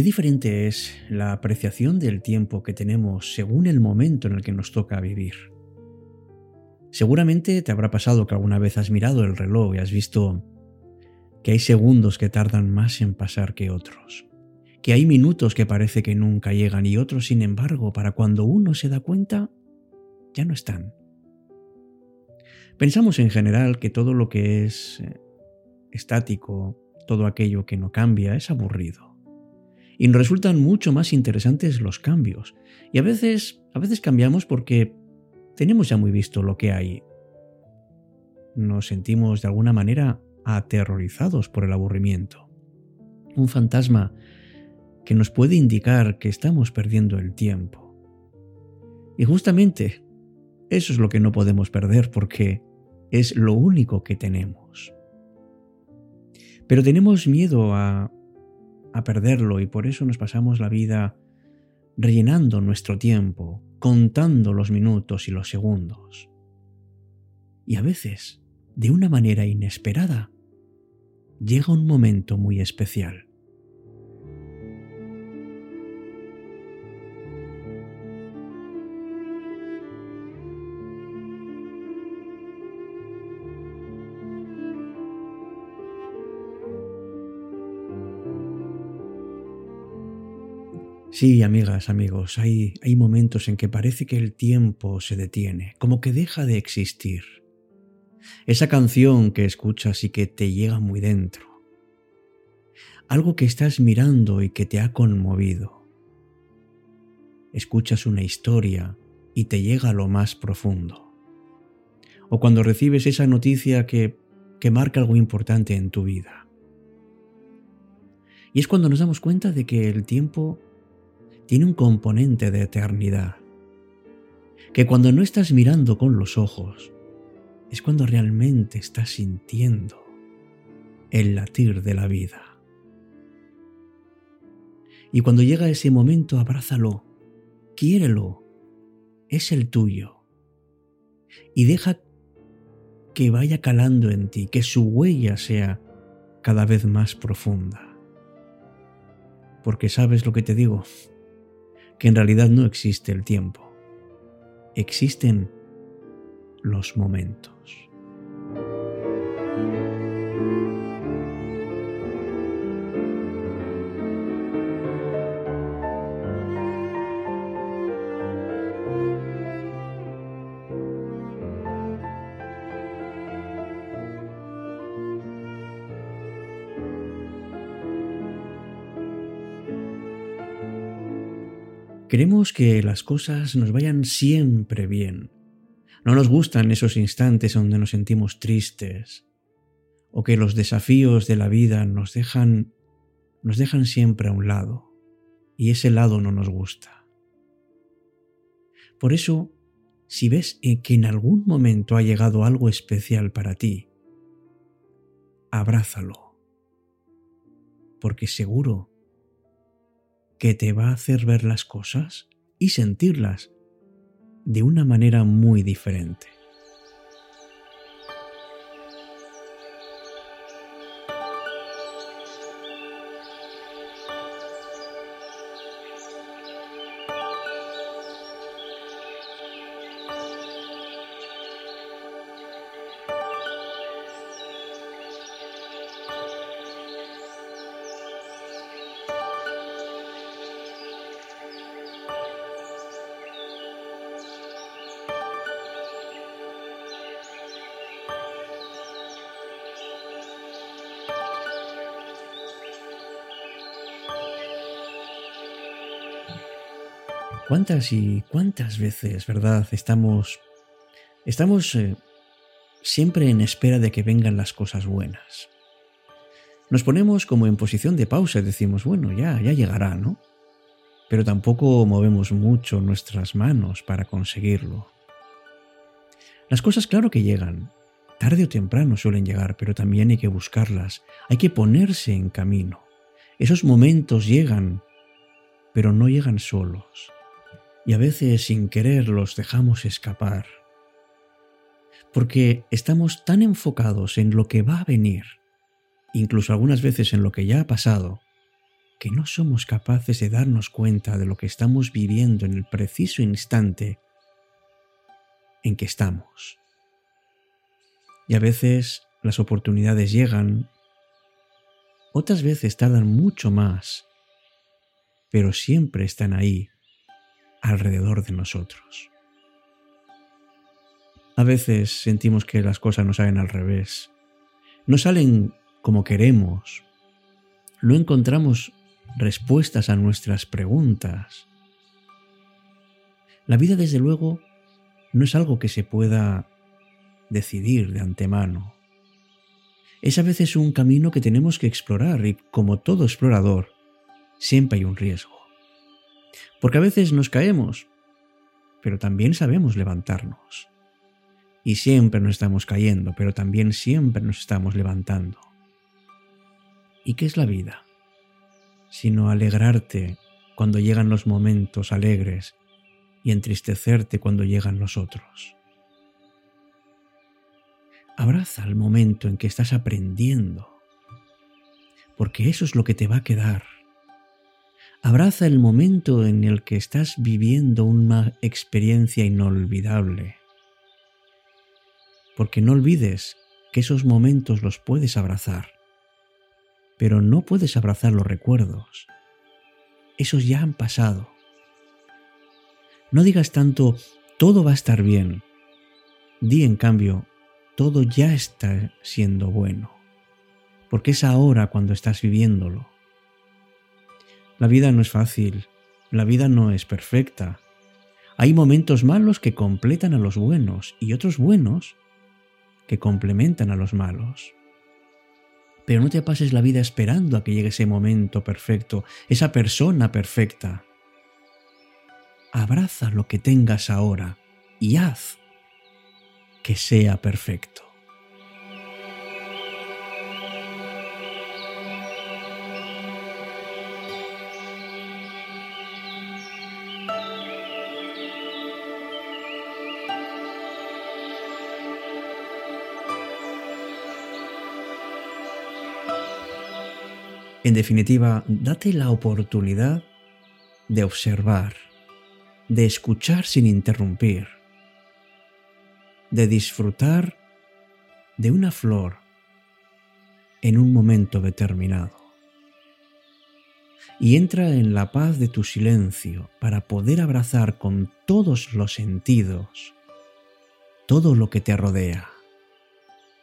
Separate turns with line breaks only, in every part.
Qué diferente es la apreciación del tiempo que tenemos según el momento en el que nos toca vivir. Seguramente te habrá pasado que alguna vez has mirado el reloj y has visto que hay segundos que tardan más en pasar que otros, que hay minutos que parece que nunca llegan y otros, sin embargo, para cuando uno se da cuenta, ya no están. Pensamos en general que todo lo que es eh, estático, todo aquello que no cambia, es aburrido. Y nos resultan mucho más interesantes los cambios. Y a veces, a veces cambiamos porque tenemos ya muy visto lo que hay. Nos sentimos de alguna manera aterrorizados por el aburrimiento. Un fantasma que nos puede indicar que estamos perdiendo el tiempo. Y justamente eso es lo que no podemos perder porque es lo único que tenemos. Pero tenemos miedo a, a perderlo y por eso nos pasamos la vida rellenando nuestro tiempo, contando los minutos y los segundos. Y a veces, de una manera inesperada, llega un momento muy especial. Sí, amigas, amigos, hay, hay momentos en que parece que el tiempo se detiene, como que deja de existir. Esa canción que escuchas y que te llega muy dentro. Algo que estás mirando y que te ha conmovido. Escuchas una historia y te llega a lo más profundo. O cuando recibes esa noticia que, que marca algo importante en tu vida. Y es cuando nos damos cuenta de que el tiempo tiene un componente de eternidad. Que cuando no estás mirando con los ojos, es cuando realmente estás sintiendo el latir de la vida. Y cuando llega ese momento, abrázalo, quiérelo, es el tuyo. Y deja que vaya calando en ti, que su huella sea cada vez más profunda. Porque sabes lo que te digo, que en realidad no existe el tiempo, existen los momentos. Queremos que las cosas nos vayan siempre bien. No nos gustan esos instantes donde nos sentimos tristes o que los desafíos de la vida nos dejan nos dejan siempre a un lado y ese lado no nos gusta. Por eso, si ves que en algún momento ha llegado algo especial para ti, abrázalo, porque seguro que te va a hacer ver las cosas y sentirlas de una manera muy diferente. ¿Cuántas y cuántas veces, verdad, estamos, estamos eh, siempre en espera de que vengan las cosas buenas? Nos ponemos como en posición de pausa y decimos, bueno, ya, ya llegará, ¿no? Pero tampoco movemos mucho nuestras manos para conseguirlo. Las cosas claro que llegan, tarde o temprano suelen llegar, pero también hay que buscarlas, hay que ponerse en camino. Esos momentos llegan, pero no llegan solos y a veces sin querer los dejamos escapar. Porque estamos tan enfocados en lo que va a venir, incluso algunas veces en lo que ya ha pasado, que no somos capaces de darnos cuenta de lo que estamos viviendo en el preciso instante en que estamos. Y a veces las oportunidades llegan, otras veces tardan mucho más, pero siempre están ahí, alrededor de nosotros. A veces sentimos que las cosas no salen al revés, no salen como queremos, no encontramos respuestas a nuestras preguntas. La vida, desde luego, no es algo que se pueda decidir de antemano. Es a veces un camino que tenemos que explorar y, como todo explorador, siempre hay un riesgo. Porque a veces nos caemos, pero también sabemos levantarnos. Y siempre nos estamos cayendo, pero también siempre nos estamos levantando. ¿Y qué es la vida? Sino alegrarte cuando llegan los momentos alegres y entristecerte cuando llegan los otros. Abraza el momento en que estás aprendiendo, porque eso es lo que te va a quedar. Abraza el momento en el que estás viviendo una experiencia inolvidable, porque no olvides que esos momentos los puedes abrazar, pero no puedes abrazar los recuerdos. Esos ya han pasado. No digas tanto, todo va a estar bien. Di en cambio, todo ya está siendo bueno, porque es ahora cuando estás viviéndolo. La vida no es fácil, la vida no es perfecta. Hay momentos malos que completan a los buenos y otros buenos que complementan a los malos. Pero no te pases la vida esperando a que llegue ese momento perfecto, esa persona perfecta. Abraza lo que tengas ahora y haz que sea perfecto. En definitiva, date la oportunidad de observar, de escuchar sin interrumpir, de disfrutar de una flor en un momento determinado. Y entra en la paz de tu silencio para poder abrazar con todos los sentidos todo lo que te rodea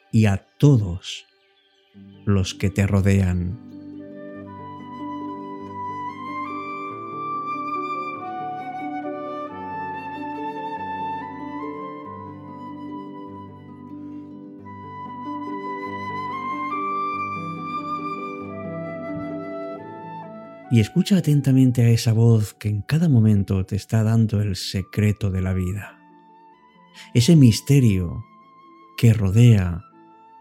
y a todos los que te rodean. Y escucha atentamente a esa voz que en cada momento te está dando el secreto de la vida. Ese misterio que rodea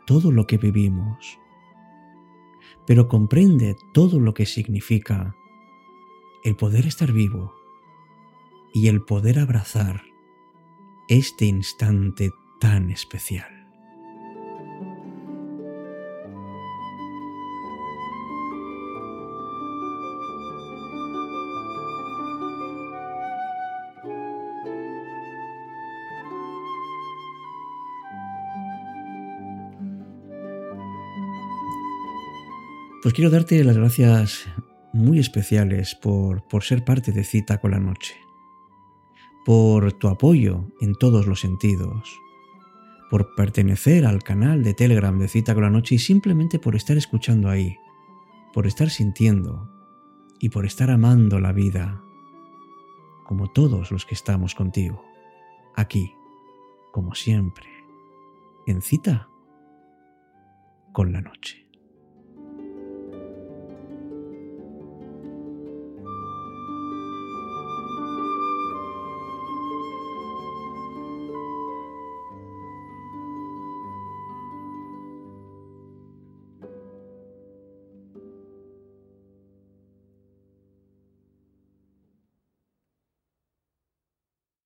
todo lo que vivimos. Pero comprende todo lo que significa el poder estar vivo y el poder abrazar este instante tan especial. Pues quiero darte las gracias muy especiales por, por ser parte de Cita con la Noche, por tu apoyo en todos los sentidos, por pertenecer al canal de Telegram de Cita con la Noche y simplemente por estar escuchando ahí, por estar sintiendo y por estar amando la vida, como todos los que estamos contigo, aquí, como siempre, en Cita con la Noche.